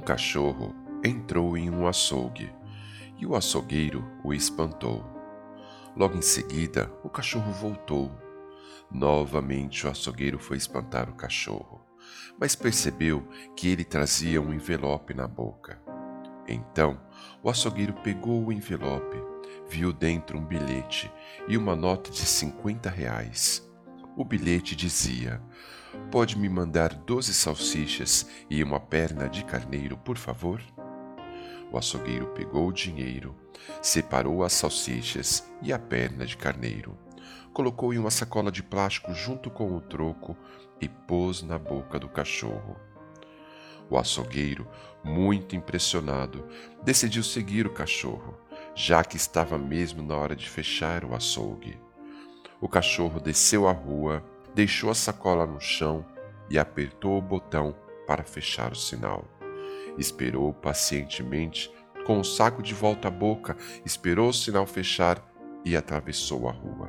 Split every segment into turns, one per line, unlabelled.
cachorro entrou em um açougue e o açougueiro o espantou. Logo em seguida, o cachorro voltou. Novamente o açougueiro foi espantar o cachorro, mas percebeu que ele trazia um envelope na boca. Então, o açougueiro pegou o envelope, viu dentro um bilhete e uma nota de cinquenta reais. O bilhete dizia: Pode me mandar doze salsichas e uma perna de carneiro, por favor? O açougueiro pegou o dinheiro, separou as salsichas e a perna de carneiro, colocou em uma sacola de plástico junto com o troco e pôs na boca do cachorro. O açougueiro, muito impressionado, decidiu seguir o cachorro, já que estava mesmo na hora de fechar o açougue. O cachorro desceu a rua, deixou a sacola no chão e apertou o botão para fechar o sinal. Esperou pacientemente, com o saco de volta à boca, esperou o sinal fechar e atravessou a rua.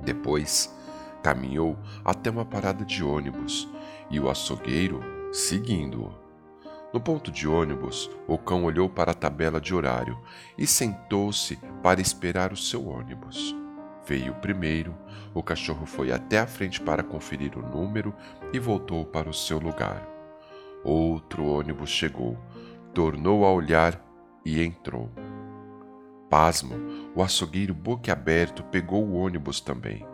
Depois, caminhou até uma parada de ônibus e o açougueiro seguindo-o. No ponto de ônibus, o cão olhou para a tabela de horário e sentou-se para esperar o seu ônibus. Veio primeiro, o cachorro foi até a frente para conferir o número e voltou para o seu lugar. Outro ônibus chegou, tornou a olhar e entrou. Pasmo, o açougueiro boquiaberto pegou o ônibus também.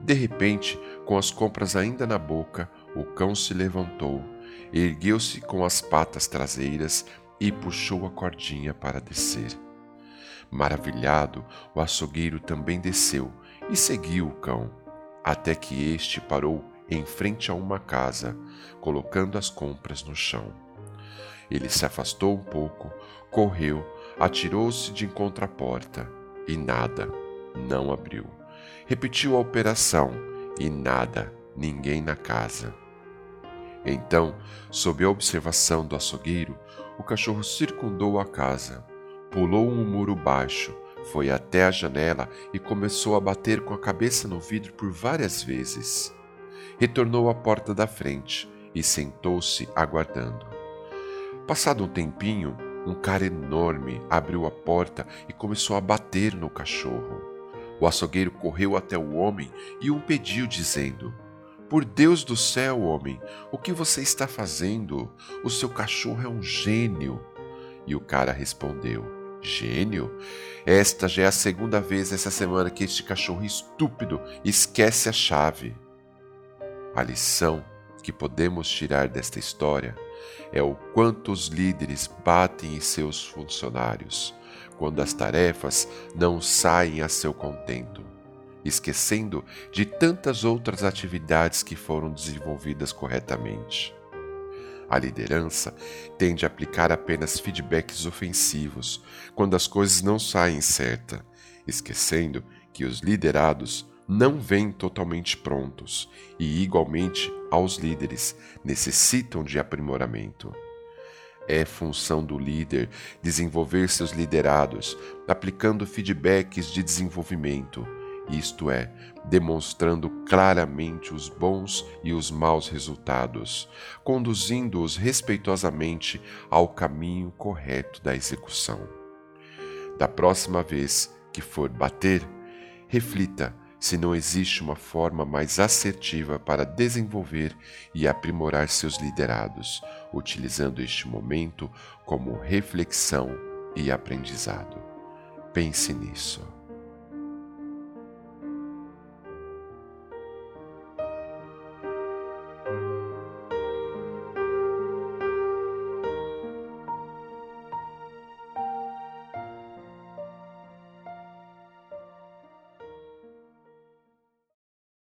De repente, com as compras ainda na boca, o cão se levantou, ergueu-se com as patas traseiras e puxou a cordinha para descer. Maravilhado, o açougueiro também desceu e seguiu o cão, até que este parou em frente a uma casa, colocando as compras no chão. Ele se afastou um pouco, correu, atirou-se de encontro à porta e nada, não abriu. Repetiu a operação e nada, ninguém na casa. Então, sob a observação do açougueiro, o cachorro circundou a casa, pulou um muro baixo, foi até a janela e começou a bater com a cabeça no vidro por várias vezes retornou à porta da frente e sentou-se aguardando. Passado um tempinho, um cara enorme abriu a porta e começou a bater no cachorro. O açougueiro correu até o homem e o pediu, dizendo: Por Deus do céu, homem, o que você está fazendo? O seu cachorro é um gênio. E o cara respondeu: Gênio? Esta já é a segunda vez essa semana que este cachorro estúpido esquece a chave. A lição que podemos tirar desta história é o quanto os líderes batem em seus funcionários quando as tarefas não saem a seu contento, esquecendo de tantas outras atividades que foram desenvolvidas corretamente. A liderança tende a aplicar apenas feedbacks ofensivos quando as coisas não saem certa, esquecendo que os liderados não vêm totalmente prontos e, igualmente, aos líderes necessitam de aprimoramento. É função do líder desenvolver seus liderados, aplicando feedbacks de desenvolvimento, isto é, demonstrando claramente os bons e os maus resultados, conduzindo-os respeitosamente ao caminho correto da execução. Da próxima vez que for bater, reflita se não existe uma forma mais assertiva para desenvolver e aprimorar seus liderados, utilizando este momento como reflexão e aprendizado. Pense nisso.